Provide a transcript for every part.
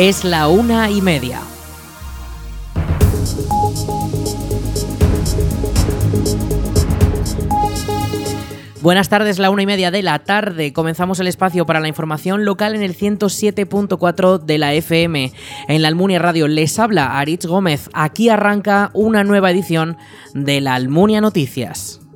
Es la una y media. Buenas tardes, la una y media de la tarde. Comenzamos el espacio para la información local en el 107.4 de la FM. En la Almunia Radio les habla Aritz Gómez. Aquí arranca una nueva edición de la Almunia Noticias.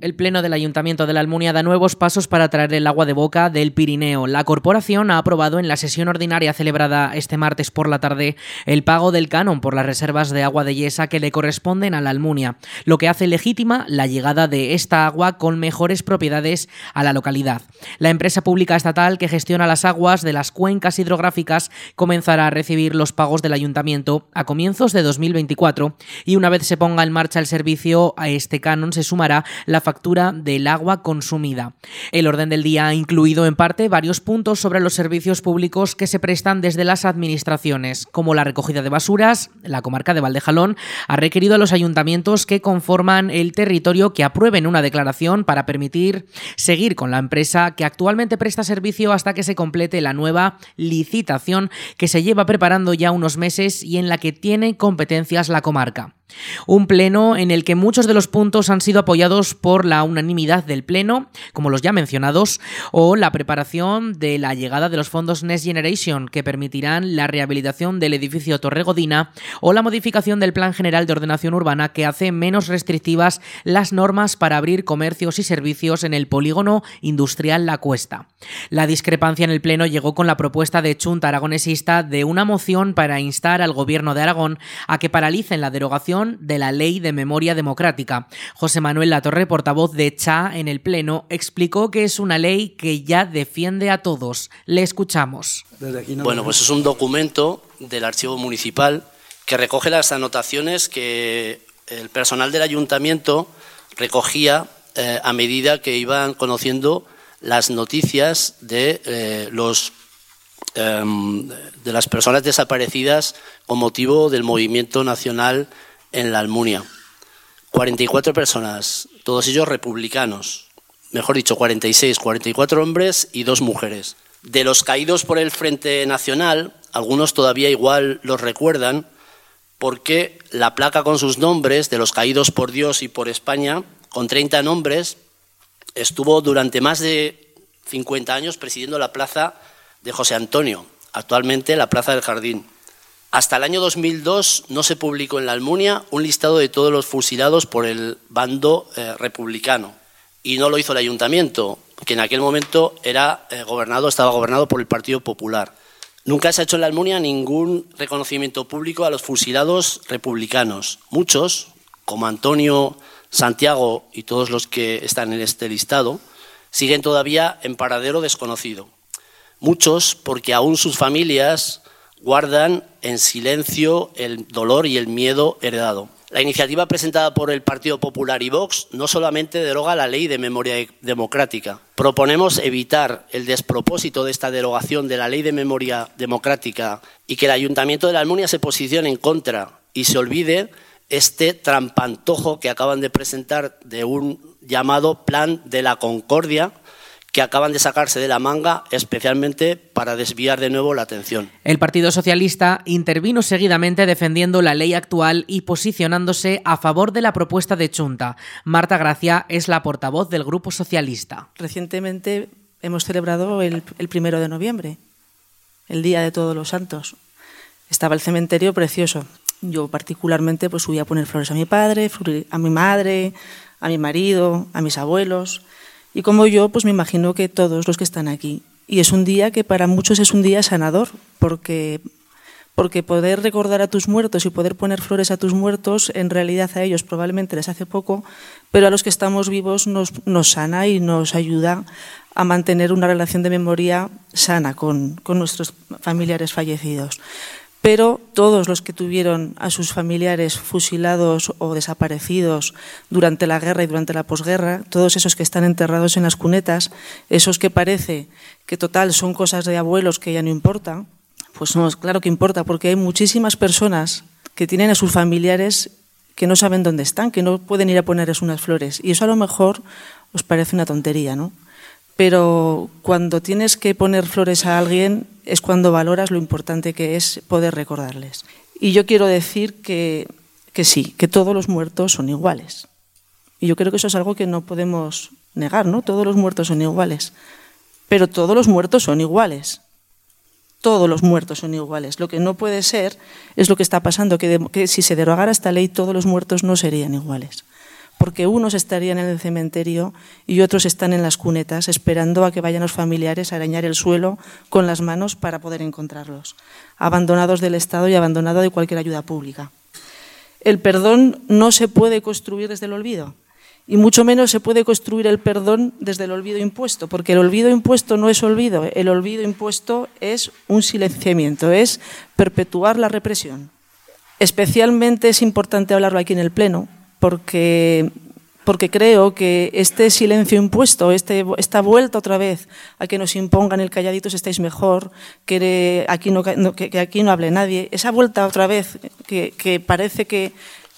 El Pleno del Ayuntamiento de la Almunia da nuevos pasos para traer el agua de boca del Pirineo. La corporación ha aprobado en la sesión ordinaria celebrada este martes por la tarde el pago del canon por las reservas de agua de yesa que le corresponden a la Almunia, lo que hace legítima la llegada de esta agua con mejores propiedades a la localidad. La empresa pública estatal que gestiona las aguas de las cuencas hidrográficas comenzará a recibir los pagos del ayuntamiento a comienzos de 2024 y una vez se ponga en marcha el servicio a este canon se sumará la factura del agua consumida. El orden del día ha incluido en parte varios puntos sobre los servicios públicos que se prestan desde las administraciones, como la recogida de basuras. La comarca de Valdejalón ha requerido a los ayuntamientos que conforman el territorio que aprueben una declaración para permitir seguir con la empresa que actualmente presta servicio hasta que se complete la nueva licitación que se lleva preparando ya unos meses y en la que tiene competencias la comarca. Un pleno en el que muchos de los puntos han sido apoyados por la unanimidad del pleno, como los ya mencionados, o la preparación de la llegada de los fondos Next Generation que permitirán la rehabilitación del edificio Torregodina o la modificación del Plan General de Ordenación Urbana que hace menos restrictivas las normas para abrir comercios y servicios en el polígono industrial La Cuesta. La discrepancia en el pleno llegó con la propuesta de Chunta aragonesista de una moción para instar al gobierno de Aragón a que paralicen la derogación de la Ley de Memoria Democrática. José Manuel Latorre, portavoz de CHA en el Pleno, explicó que es una ley que ya defiende a todos. Le escuchamos. Bueno, pues es un documento del Archivo Municipal que recoge las anotaciones que el personal del ayuntamiento recogía eh, a medida que iban conociendo las noticias de eh, los em, de las personas desaparecidas con motivo del movimiento nacional en la Almunia. 44 personas, todos ellos republicanos, mejor dicho, 46, 44 hombres y dos mujeres. De los caídos por el Frente Nacional, algunos todavía igual los recuerdan, porque la placa con sus nombres, de los caídos por Dios y por España, con 30 nombres, estuvo durante más de 50 años presidiendo la plaza de José Antonio, actualmente la Plaza del Jardín. Hasta el año 2002 no se publicó en la Almunia un listado de todos los fusilados por el bando eh, republicano y no lo hizo el ayuntamiento, que en aquel momento era eh, gobernado, estaba gobernado por el Partido Popular. Nunca se ha hecho en la Almunia ningún reconocimiento público a los fusilados republicanos. Muchos, como Antonio Santiago y todos los que están en este listado, siguen todavía en paradero desconocido. Muchos porque aún sus familias guardan en silencio el dolor y el miedo heredado. La iniciativa presentada por el Partido Popular y Vox no solamente deroga la ley de memoria democrática. Proponemos evitar el despropósito de esta derogación de la ley de memoria democrática y que el Ayuntamiento de la Almunia se posicione en contra y se olvide este trampantojo que acaban de presentar de un llamado Plan de la Concordia, que acaban de sacarse de la manga especialmente para desviar de nuevo la atención. El Partido Socialista intervino seguidamente defendiendo la ley actual y posicionándose a favor de la propuesta de Chunta. Marta Gracia es la portavoz del Grupo Socialista. Recientemente hemos celebrado el, el primero de noviembre, el Día de Todos los Santos. Estaba el cementerio precioso. Yo particularmente pues subí a poner flores a mi padre, a mi madre, a mi marido, a mis abuelos. Y como yo, pues me imagino que todos los que están aquí. Y es un día que para muchos es un día sanador, porque, porque poder recordar a tus muertos y poder poner flores a tus muertos, en realidad a ellos probablemente les hace poco, pero a los que estamos vivos nos, nos sana y nos ayuda a mantener una relación de memoria sana con, con nuestros familiares fallecidos pero todos los que tuvieron a sus familiares fusilados o desaparecidos durante la guerra y durante la posguerra, todos esos que están enterrados en las cunetas, esos que parece que total son cosas de abuelos que ya no importan, pues no, claro que importa, porque hay muchísimas personas que tienen a sus familiares que no saben dónde están, que no pueden ir a ponerles unas flores. Y eso a lo mejor os parece una tontería, ¿no? Pero cuando tienes que poner flores a alguien es cuando valoras lo importante que es poder recordarles. Y yo quiero decir que, que sí, que todos los muertos son iguales. Y yo creo que eso es algo que no podemos negar, ¿no? Todos los muertos son iguales. Pero todos los muertos son iguales. Todos los muertos son iguales. Lo que no puede ser es lo que está pasando, que, que si se derogara esta ley todos los muertos no serían iguales porque unos estarían en el cementerio y otros están en las cunetas esperando a que vayan los familiares a arañar el suelo con las manos para poder encontrarlos, abandonados del Estado y abandonados de cualquier ayuda pública. El perdón no se puede construir desde el olvido y mucho menos se puede construir el perdón desde el olvido impuesto, porque el olvido impuesto no es olvido, el olvido impuesto es un silenciamiento, es perpetuar la represión. Especialmente es importante hablarlo aquí en el Pleno, porque, creo que este silencio impuesto, este, esta vuelta otra vez a que nos impongan el calladitos estáis mejor, que aquí no, que, aquí no hable nadie, esa vuelta otra vez que, parece que,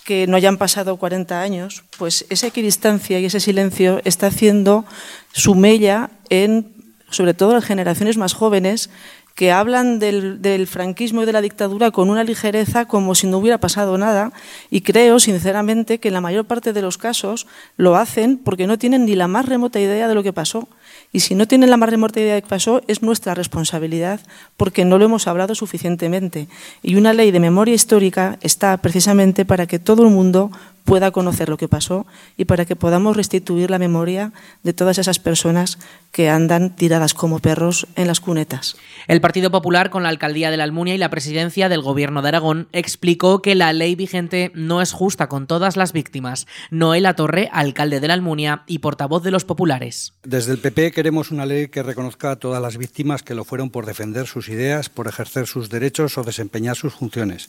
que no hayan pasado 40 años, pues esa equidistancia y ese silencio está haciendo su mella en, sobre todo en generaciones más jóvenes, que hablan del, franquismo y de la dictadura con una ligereza como si no hubiera pasado nada y creo sinceramente que en la mayor parte de los casos lo hacen porque no tienen ni la más remota idea de lo que pasó. Y si no tienen la más remota idea de lo que pasó, es nuestra responsabilidad porque no lo hemos hablado suficientemente. Y una ley de memoria histórica está precisamente para que todo el mundo pueda conocer lo que pasó y para que podamos restituir la memoria de todas esas personas que andan tiradas como perros en las cunetas. El Partido Popular, con la alcaldía de la Almunia y la presidencia del Gobierno de Aragón, explicó que la ley vigente no es justa con todas las víctimas. Noela Torre, alcalde de la Almunia y portavoz de los populares. Desde el PP queremos una ley que reconozca a todas las víctimas que lo fueron por defender sus ideas, por ejercer sus derechos o desempeñar sus funciones.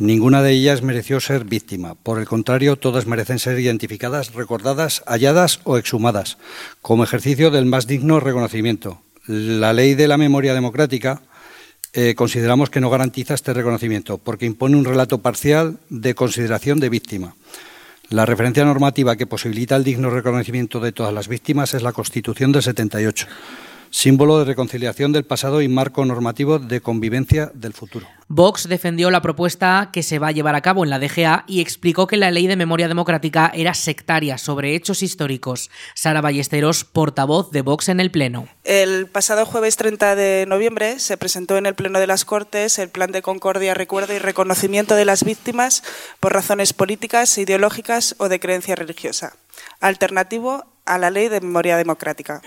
Ninguna de ellas mereció ser víctima. Por el contrario, todas merecen ser identificadas, recordadas, halladas o exhumadas, como ejercicio del más digno reconocimiento. La ley de la memoria democrática eh, consideramos que no garantiza este reconocimiento, porque impone un relato parcial de consideración de víctima. La referencia normativa que posibilita el digno reconocimiento de todas las víctimas es la Constitución del 78 símbolo de reconciliación del pasado y marco normativo de convivencia del futuro. Vox defendió la propuesta que se va a llevar a cabo en la DGA y explicó que la ley de memoria democrática era sectaria sobre hechos históricos. Sara Ballesteros, portavoz de Vox en el Pleno. El pasado jueves 30 de noviembre se presentó en el Pleno de las Cortes el Plan de Concordia, Recuerdo y Reconocimiento de las Víctimas por razones políticas, ideológicas o de creencia religiosa, alternativo a la ley de memoria democrática.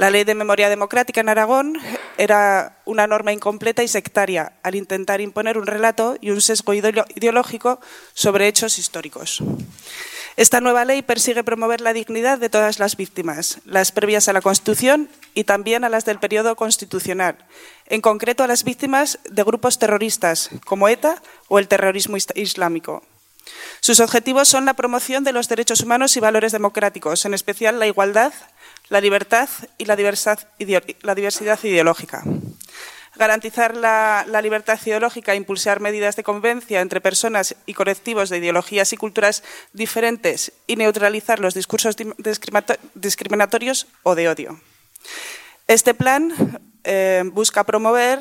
La ley de memoria democrática en Aragón era una norma incompleta y sectaria al intentar imponer un relato y un sesgo ideológico sobre hechos históricos. Esta nueva ley persigue promover la dignidad de todas las víctimas, las previas a la Constitución y también a las del periodo constitucional, en concreto a las víctimas de grupos terroristas como ETA o el terrorismo islámico. Sus objetivos son la promoción de los derechos humanos y valores democráticos, en especial la igualdad, la libertad y la diversidad, ideológica. Garantizar la, libertad ideológica e impulsar medidas de convivencia entre personas y colectivos de ideologías y culturas diferentes y neutralizar los discursos discriminatorios o de odio. Este plan eh, busca promover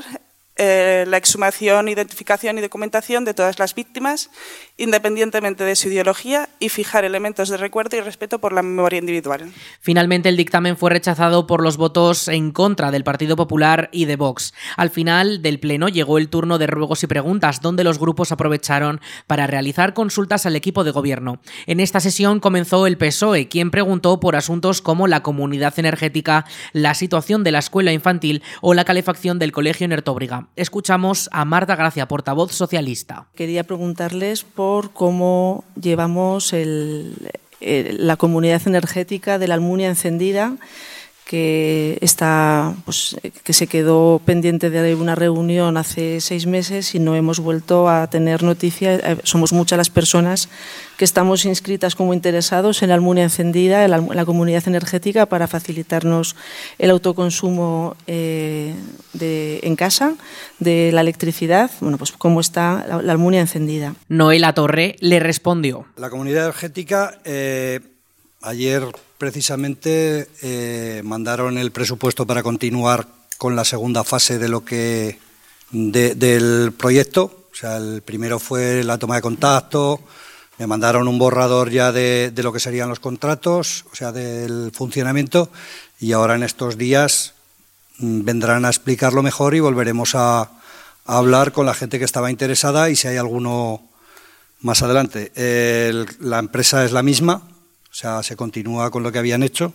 eh, la exhumación, identificación y documentación de todas las víctimas, independientemente de su ideología, y fijar elementos de recuerdo y respeto por la memoria individual. Finalmente, el dictamen fue rechazado por los votos en contra del Partido Popular y de Vox. Al final del Pleno llegó el turno de ruegos y preguntas, donde los grupos aprovecharon para realizar consultas al equipo de gobierno. En esta sesión comenzó el PSOE, quien preguntó por asuntos como la comunidad energética, la situación de la escuela infantil o la calefacción del colegio Nertóbriga escuchamos a Marta Gracia, portavoz socialista. Quería preguntarles por cómo llevamos la comunidad energética de la Almunia encendida que está pues, que se quedó pendiente de una reunión hace seis meses y no hemos vuelto a tener noticia. Eh, somos muchas las personas que estamos inscritas como interesados en la Almunia encendida, en la, comunidad energética, para facilitarnos el autoconsumo eh, de, en casa de la electricidad. Bueno, pues cómo está la, Almunia encendida. Noela Torre le respondió. La comunidad energética eh, ayer precisamente eh, mandaron el presupuesto para continuar con la segunda fase de lo que del proyecto. O sea, el primero fue la toma de contacto. Me mandaron un borrador ya de, lo que serían los contratos, o sea, del funcionamiento. Y ahora en estos días mm, vendrán a explicarlo mejor y volveremos a, hablar con la gente que estaba interesada y si hay alguno más adelante. la empresa es la misma, sea, se continúa con lo que habían hecho.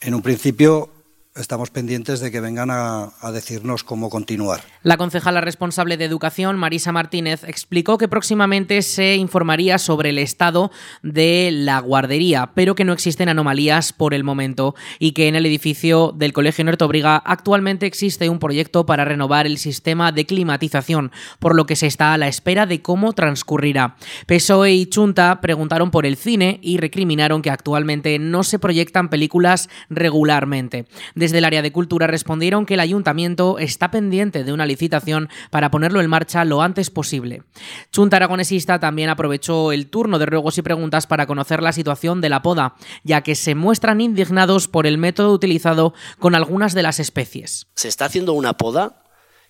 En un principio estamos pendientes de que vengan a, decirnos cómo continuar. La concejala responsable de Educación, Marisa Martínez, explicó que próximamente se informaría sobre el estado de la guardería, pero que no existen anomalías por el momento y que en el edificio del Colegio Nortobriga actualmente existe un proyecto para renovar el sistema de climatización, por lo que se está a la espera de cómo transcurrirá. PSOE y Chunta preguntaron por el cine y recriminaron que actualmente no se proyectan películas regularmente. Desde el área de cultura respondieron que el ayuntamiento está pendiente de una licitación para ponerlo en marcha lo antes posible. Chunta Aragonesista también aprovechó el turno de ruegos y preguntas para conocer la situación de la poda, ya que se muestran indignados por el método utilizado con algunas de las especies. Se está haciendo una poda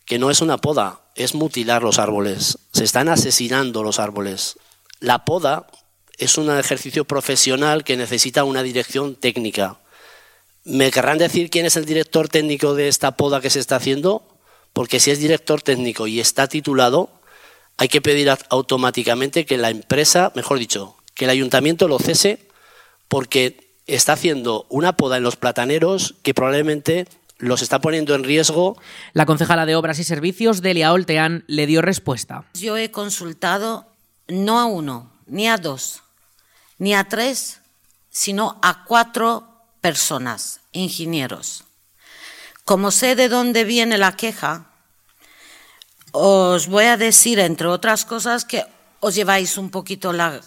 que no es una poda, es mutilar los árboles. Se están asesinando los árboles. La poda es un ejercicio profesional que necesita una dirección técnica. ¿Me querrán decir quién es el director técnico de esta poda que se está haciendo? Porque si es director técnico y está titulado, hay que pedir automáticamente que la empresa, mejor dicho, que el ayuntamiento lo cese porque está haciendo una poda en los plataneros que probablemente los está poniendo en riesgo. La concejala de Obras y Servicios, Delia Oltean, le dio respuesta. Yo he consultado no a uno, ni a dos, ni a tres, sino a cuatro personas, ingenieros. Como sé de dónde viene la queja, os voy a decir, entre otras cosas, que os lleváis un poquito la,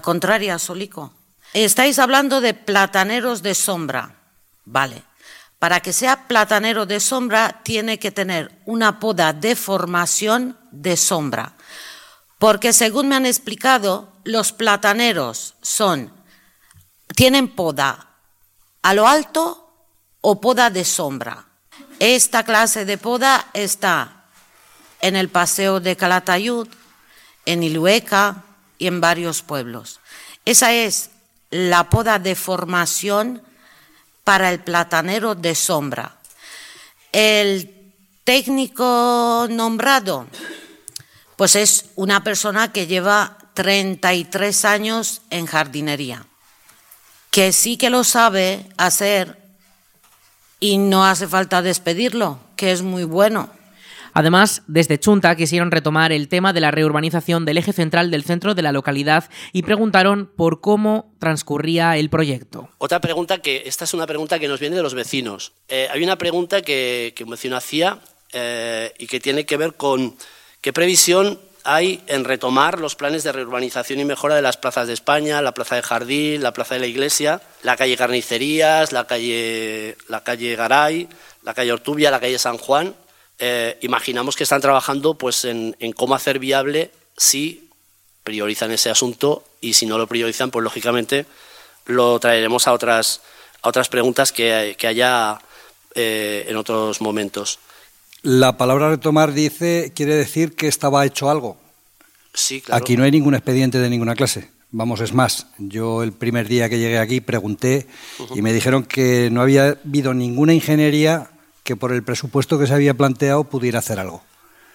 contraria, Solico. Estáis hablando de plataneros de sombra. Vale. Para que sea platanero de sombra, tiene que tener una poda de formación de sombra. Porque según me han explicado, los plataneros son, tienen poda a lo alto o poda de sombra. Esta clase de poda está en el Paseo de Calatayud, en Ilueca y en varios pueblos. Esa es la poda de formación para el platanero de sombra. El técnico nombrado, pues es una persona que lleva 33 años en jardinería que sí que lo sabe hacer y no hace falta despedirlo, que es muy bueno. Además, desde Chunta quisieron retomar el tema de la reurbanización del eje central del centro de la localidad y preguntaron por cómo transcurría el proyecto. Otra pregunta que, esta es una pregunta que nos viene de los vecinos. Eh, hay una pregunta que, un vecino hacía eh, y que tiene que ver con qué previsión hay en retomar los planes de reurbanización y mejora de las plazas de España, la plaza de Jardín, la plaza de la Iglesia, la calle Carnicerías, la calle, la calle Garay, la calle Ortubia, la calle San Juan. Eh, imaginamos que están trabajando pues, en, cómo hacer viable si priorizan ese asunto y si no lo priorizan, pues lógicamente lo traeremos a otras, a otras preguntas que, haya eh, en otros momentos. La palabra retomar dice, quiere decir que estaba hecho algo. Sí, claro. Aquí no hay ningún expediente de ninguna clase. Vamos, es más, yo el primer día que llegué aquí pregunté y me dijeron que no había habido ninguna ingeniería que por el presupuesto que se había planteado pudiera hacer algo.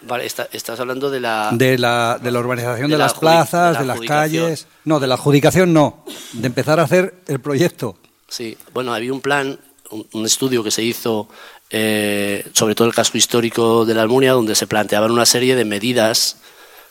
Vale, estás hablando de la... De la, de la urbanización de, las plazas, de, las calles... No, de la adjudicación no, de empezar a hacer el proyecto. Sí, bueno, había un plan, un estudio que se hizo eh, sobre todo el casco histórico de la Almunia, donde se planteaban una serie de medidas,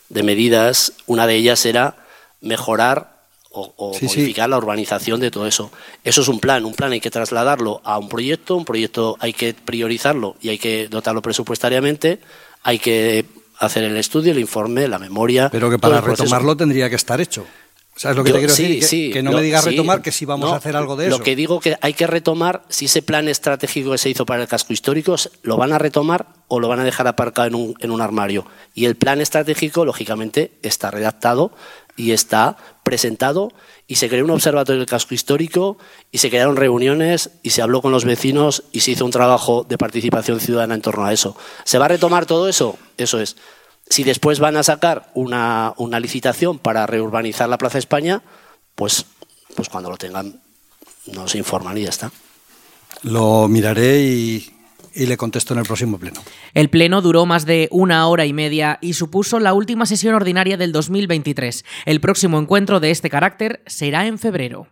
de medidas. Una de ellas era mejorar o, modificar la urbanización de todo eso. Eso es un plan, un plan hay que trasladarlo a un proyecto, un proyecto hay que priorizarlo y hay que dotarlo presupuestariamente, hay que hacer el estudio, el informe, la memoria. Pero que para retomarlo tendría que estar hecho. ¿Sabes lo que te quiero decir? Que, no me digas retomar que si vamos a hacer algo de eso. Lo que digo que hay que retomar, si ese plan estratégico que se hizo para el casco histórico, lo van a retomar o lo van a dejar aparcado en un, en un armario. Y el plan estratégico, lógicamente, está redactado y está presentado y se creó un observatorio del casco histórico y se crearon reuniones y se habló con los vecinos y se hizo un trabajo de participación ciudadana en torno a eso. ¿Se va a retomar todo eso? Eso es. Si después van a sacar una, licitación para reurbanizar la Plaza España, pues, pues cuando lo tengan nos informan y ya está. Lo miraré y, y le contesto en el próximo pleno. El pleno duró más de una hora y media y supuso la última sesión ordinaria del 2023. El próximo encuentro de este carácter será en febrero.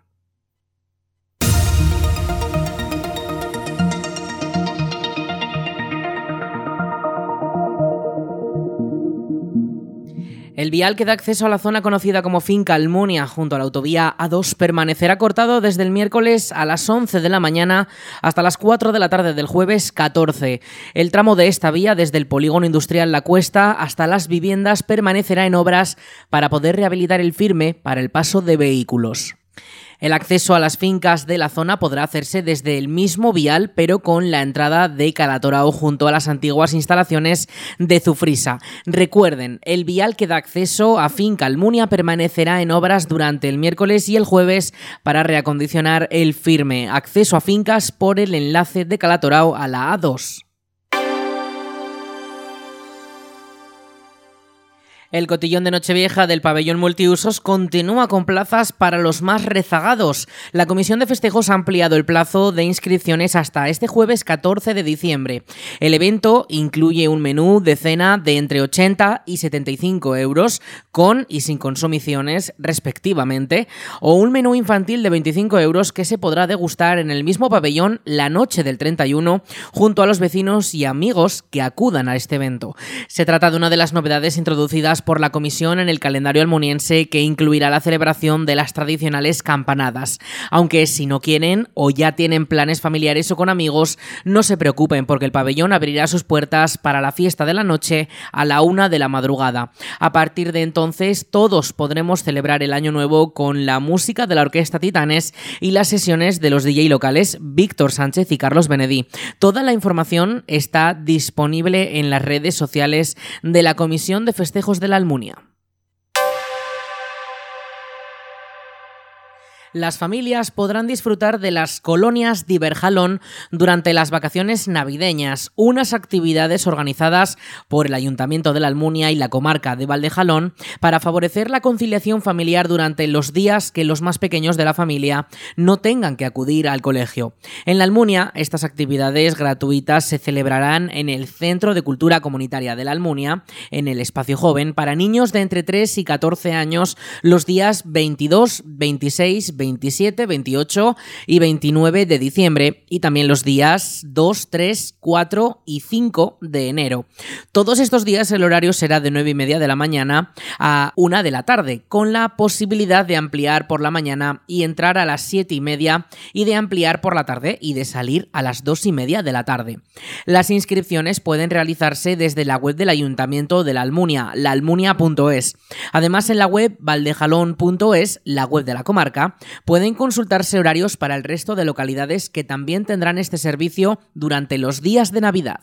El vial que da acceso a la zona conocida como Finca Almunia junto a la autovía A2 permanecerá cortado desde el miércoles a las 11 de la mañana hasta las 4 de la tarde del jueves 14. El tramo de esta vía desde el polígono industrial La Cuesta hasta las viviendas permanecerá en obras para poder rehabilitar el firme para el paso de vehículos. El acceso a las fincas de la zona podrá hacerse desde el mismo vial, pero con la entrada de Calatorao junto a las antiguas instalaciones de Zufrisa. Recuerden, el vial que da acceso a Finca Almunia permanecerá en obras durante el miércoles y el jueves para reacondicionar el firme. Acceso a fincas por el enlace de Calatorao a la A2. El cotillón de Nochevieja del pabellón multiusos continúa con plazas para los más rezagados. La Comisión de Festejos ha ampliado el plazo de inscripciones hasta este jueves 14 de diciembre. El evento incluye un menú de cena de entre 80 y 75 euros, con y sin consumiciones respectivamente, o un menú infantil de 25 euros que se podrá degustar en el mismo pabellón la noche del 31 junto a los vecinos y amigos que acudan a este evento. Se trata de una de las novedades introducidas por la comisión en el calendario almuniense que incluirá la celebración de las tradicionales campanadas. Aunque si no quieren o ya tienen planes familiares o con amigos, no se preocupen porque el pabellón abrirá sus puertas para la fiesta de la noche a la una de la madrugada. A partir de entonces todos podremos celebrar el año nuevo con la música de la Orquesta Titanes y las sesiones de los DJ locales Víctor Sánchez y Carlos Benedí. Toda la información está disponible en las redes sociales de la Comisión de Festejos de la Almunia. Las familias podrán disfrutar de las colonias Diverjalón durante las vacaciones navideñas, unas actividades organizadas por el Ayuntamiento de la Almunia y la comarca de Valdejalón para favorecer la conciliación familiar durante los días que los más pequeños de la familia no tengan que acudir al colegio. En la Almunia, estas actividades gratuitas se celebrarán en el Centro de Cultura Comunitaria de la Almunia, en el Espacio Joven, para niños de entre 3 y 14 años los días 22, 26, 27, 28 y 29 de diciembre y también los días 2, 3, 4 y 5 de enero. Todos estos días el horario será de 9 y media de la mañana a 1 de la tarde, con la posibilidad de ampliar por la mañana y entrar a las 7 y media y de ampliar por la tarde y de salir a las 2 y media de la tarde. Las inscripciones pueden realizarse desde la web del Ayuntamiento de la Almunia, laalmunia.es. Además en la web valdejalón.es, la web de la comarca, Pueden consultarse horarios para el resto de localidades que también tendrán este servicio durante los días de Navidad.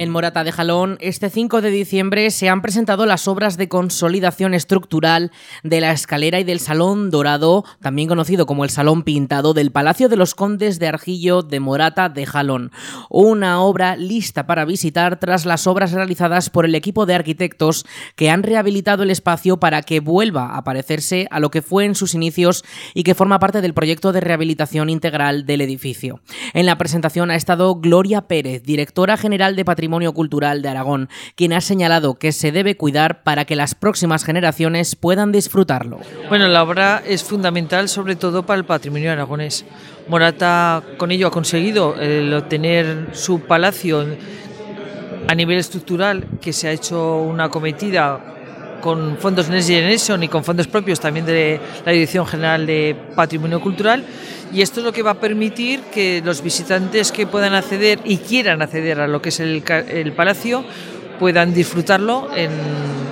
En Morata de Jalón, este 5 de diciembre se han presentado las obras de consolidación estructural de la escalera y del Salón Dorado, también conocido como el Salón Pintado del Palacio de los Condes de Argillo de Morata de Jalón. Una obra lista para visitar tras las obras realizadas por el equipo de arquitectos que han rehabilitado el espacio para que vuelva a parecerse a lo que fue en sus inicios y que forma parte del proyecto de rehabilitación integral del edificio. En la presentación ha estado Gloria Pérez, directora general de Patrimonio Patrimonio Cultural de Aragón, quien ha señalado que se debe cuidar para que las próximas generaciones puedan disfrutarlo. Bueno, la obra es fundamental sobre todo para el patrimonio aragonés. Morata con ello ha conseguido el obtener su palacio a nivel estructural, que se ha hecho una cometida con fondos Next Generation y con fondos propios también de la Dirección General de Patrimonio Cultural. Y esto es lo que va a permitir que los visitantes que puedan acceder y quieran acceder a lo que es el, palacio puedan disfrutarlo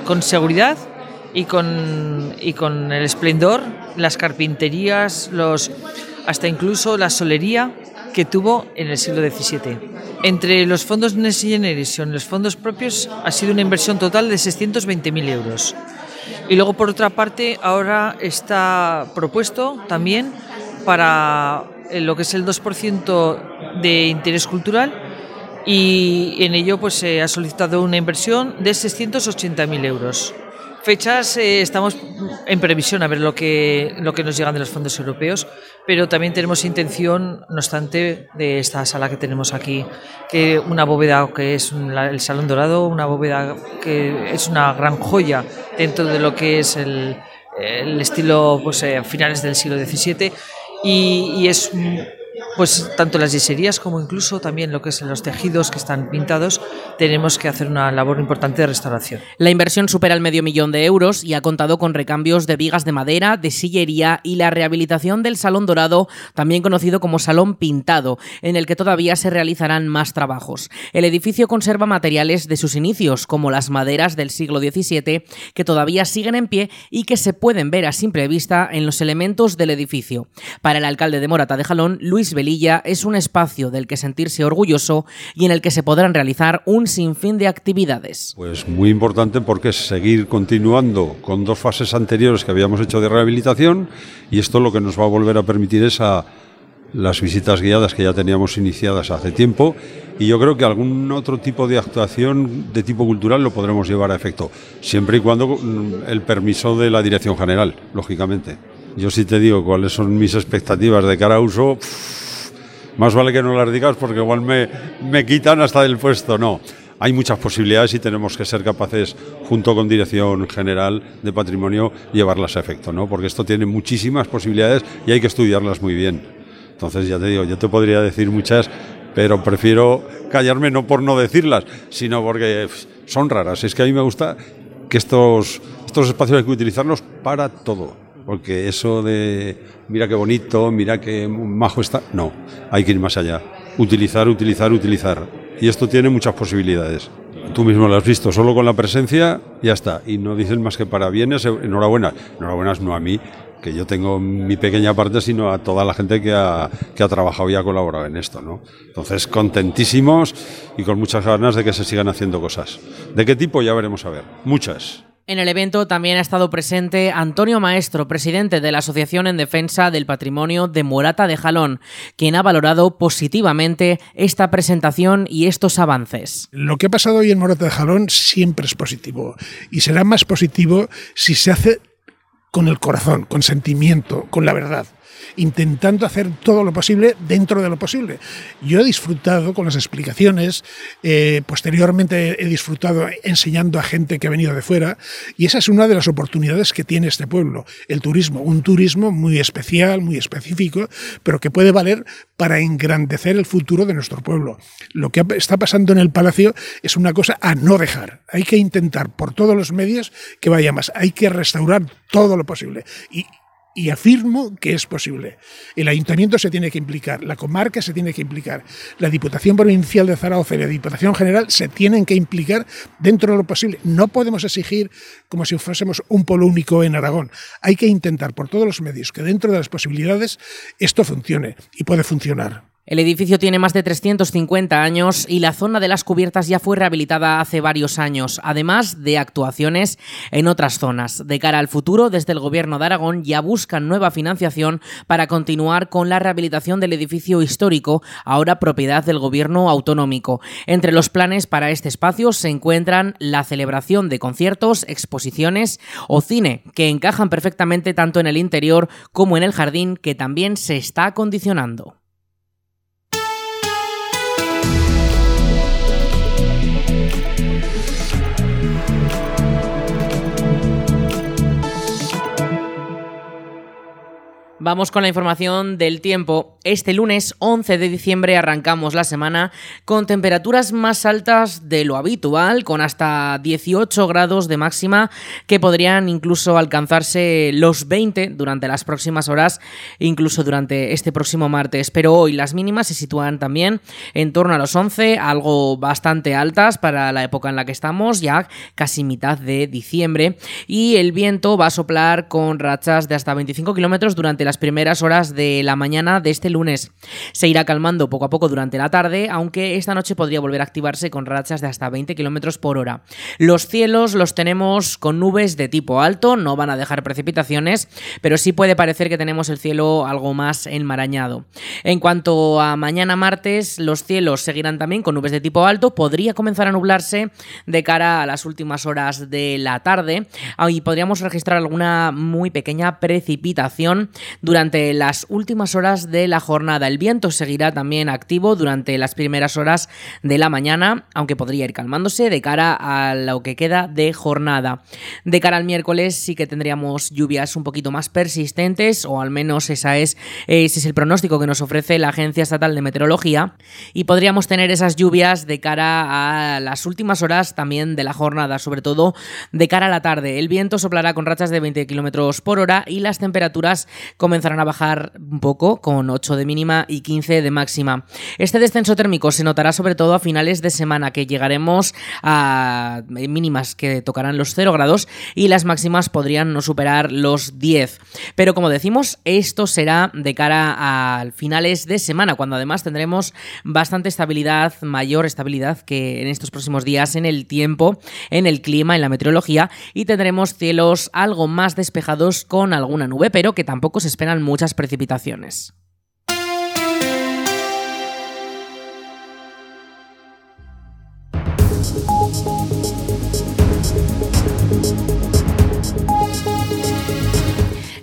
con seguridad y con, y con el esplendor, las carpinterías, los, hasta incluso la solería que tuvo en el siglo XVII. Entre los fondos Next Generation y los fondos propios ha sido una inversión total de 620.000 euros. Y luego, por otra parte, ahora está propuesto también para eh, lo que es el 2% de interés cultural y en ello pues se ha solicitado una inversión de 680.000 euros. Fechas eh, estamos en previsión a ver lo que, lo que nos llegan de los fondos europeos, pero también tenemos intención, no obstante, de esta sala que tenemos aquí, que una bóveda que es el Salón Dorado, una bóveda que es una gran joya dentro de lo que es el, el estilo pues, eh, finales del siglo XVII y, y es pues tanto las yeserías como incluso también lo que es los tejidos que están pintados, tenemos que hacer una labor importante de restauración. La inversión supera el medio millón de euros y ha contado con recambios de vigas de madera, de sillería y la rehabilitación del Salón Dorado, también conocido como Salón Pintado, en el que todavía se realizarán más trabajos. El edificio conserva materiales de sus inicios, como las maderas del siglo XVII, que todavía siguen en pie y que se pueden ver a simple vista en los elementos del edificio. Para el alcalde de Morata de Jalón, Luis Es un espacio del que sentirse orgulloso y en el que se podrán realizar un sinfín de actividades. Pues muy importante porque seguir continuando con dos fases anteriores que habíamos hecho de rehabilitación y esto lo que nos va a volver a permitir es a las visitas guiadas que ya teníamos iniciadas hace tiempo y yo creo que algún otro tipo de actuación de tipo cultural lo podremos llevar a efecto, siempre y cuando el permiso de la Dirección General, lógicamente. Yo sí te digo cuáles son mis expectativas de cara a uso más vale que no las digas porque igual me, me quitan hasta del puesto. No, hay muchas posibilidades y tenemos que ser capaces, junto con Dirección General de Patrimonio, llevarlas a efecto, ¿no? Porque esto tiene muchísimas posibilidades y hay que estudiarlas muy bien. Entonces, ya te digo, yo te podría decir muchas, pero prefiero callarme no por no decirlas, sino porque son raras. Es que a mí me gusta que estos, estos espacios hay que utilizarlos para todo porque eso de mira qué bonito, mira qué majo está, no, hay que ir más allá. Utilizar, utilizar, utilizar. Y esto tiene muchas posibilidades. Tú mismo lo has visto, solo con la presencia ya está. Y no dicen más que para bienes, enhorabuena. Enhorabuena no a mí, que yo tengo mi pequeña parte, sino a toda la gente que ha, que ha trabajado y ha colaborado en esto. ¿no? Entonces, contentísimos y con muchas ganas de que se sigan haciendo cosas. ¿De qué tipo? Ya veremos a ver. Muchas. En el evento también ha estado presente Antonio Maestro, presidente de la Asociación en Defensa del Patrimonio de Morata de Jalón, quien ha valorado positivamente esta presentación y estos avances. Lo que ha pasado hoy en Morata de Jalón siempre es positivo y será más positivo si se hace con el corazón, con sentimiento, con la verdad intentando hacer todo lo posible dentro de lo posible. Yo he disfrutado con las explicaciones, eh, posteriormente he disfrutado enseñando a gente que ha venido de fuera, y esa es una de las oportunidades que tiene este pueblo, el turismo, un turismo muy especial, muy específico, pero que puede valer para engrandecer el futuro de nuestro pueblo. Lo que está pasando en el Palacio es una cosa a no dejar. Hay que intentar por todos los medios que vaya más. Hay que restaurar todo lo posible. Y, y afirmo que es posible. El ayuntamiento se tiene que implicar, la comarca se tiene que implicar, la Diputación Provincial de Zaragoza y la Diputación General se tienen que implicar dentro de lo posible. No podemos exigir como si fuésemos un polo único en Aragón. Hay que intentar por todos los medios que dentro de las posibilidades esto funcione y puede funcionar. El edificio tiene más de 350 años y la zona de las cubiertas ya fue rehabilitada hace varios años, además de actuaciones en otras zonas. De cara al futuro, desde el Gobierno de Aragón ya buscan nueva financiación para continuar con la rehabilitación del edificio histórico, ahora propiedad del Gobierno autonómico. Entre los planes para este espacio se encuentran la celebración de conciertos, exposiciones o cine, que encajan perfectamente tanto en el interior como en el jardín, que también se está acondicionando. Vamos con la información del tiempo. Este lunes 11 de diciembre arrancamos la semana con temperaturas más altas de lo habitual, con hasta 18 grados de máxima que podrían incluso alcanzarse los 20 durante las próximas horas, incluso durante este próximo martes. Pero hoy las mínimas se sitúan también en torno a los 11, algo bastante altas para la época en la que estamos, ya casi mitad de diciembre. Y el viento va a soplar con rachas de hasta 25 kilómetros durante las primeras horas de la mañana de este lunes. Se irá calmando poco a poco durante la tarde, aunque esta noche podría volver a activarse con rachas de hasta 20 kilómetros por hora. Los cielos los tenemos con nubes de tipo alto, no van a dejar precipitaciones, pero sí puede parecer que tenemos el cielo algo más enmarañado. En cuanto a mañana martes, los cielos seguirán también con nubes de tipo alto, podría comenzar a nublarse de cara a las últimas horas de la tarde, y podríamos registrar alguna muy pequeña precipitación durante las últimas horas de la jornada. El viento seguirá también activo durante las primeras horas de la mañana, aunque podría ir calmándose de cara a lo que queda de jornada. De cara al miércoles sí que tendríamos lluvias un poquito más persistentes, o al menos esa es, ese es el pronóstico que nos ofrece la Agencia Estatal de Meteorología, y podríamos tener esas lluvias de cara a las últimas horas también de la jornada, sobre todo de cara a la tarde. El viento soplará con rachas de 20 km por hora y las temperaturas comenzarán a bajar un poco, con 8 de mínima y 15 de máxima. Este descenso térmico se notará sobre todo a finales de semana, que llegaremos a mínimas que tocarán los 0 grados y las máximas podrían no superar los 10. Pero como decimos, esto será de cara a finales de semana, cuando además tendremos bastante estabilidad, mayor estabilidad que en estos próximos días en el tiempo, en el clima, en la meteorología y tendremos cielos algo más despejados con alguna nube, pero que tampoco se esperan muchas precipitaciones.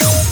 Show.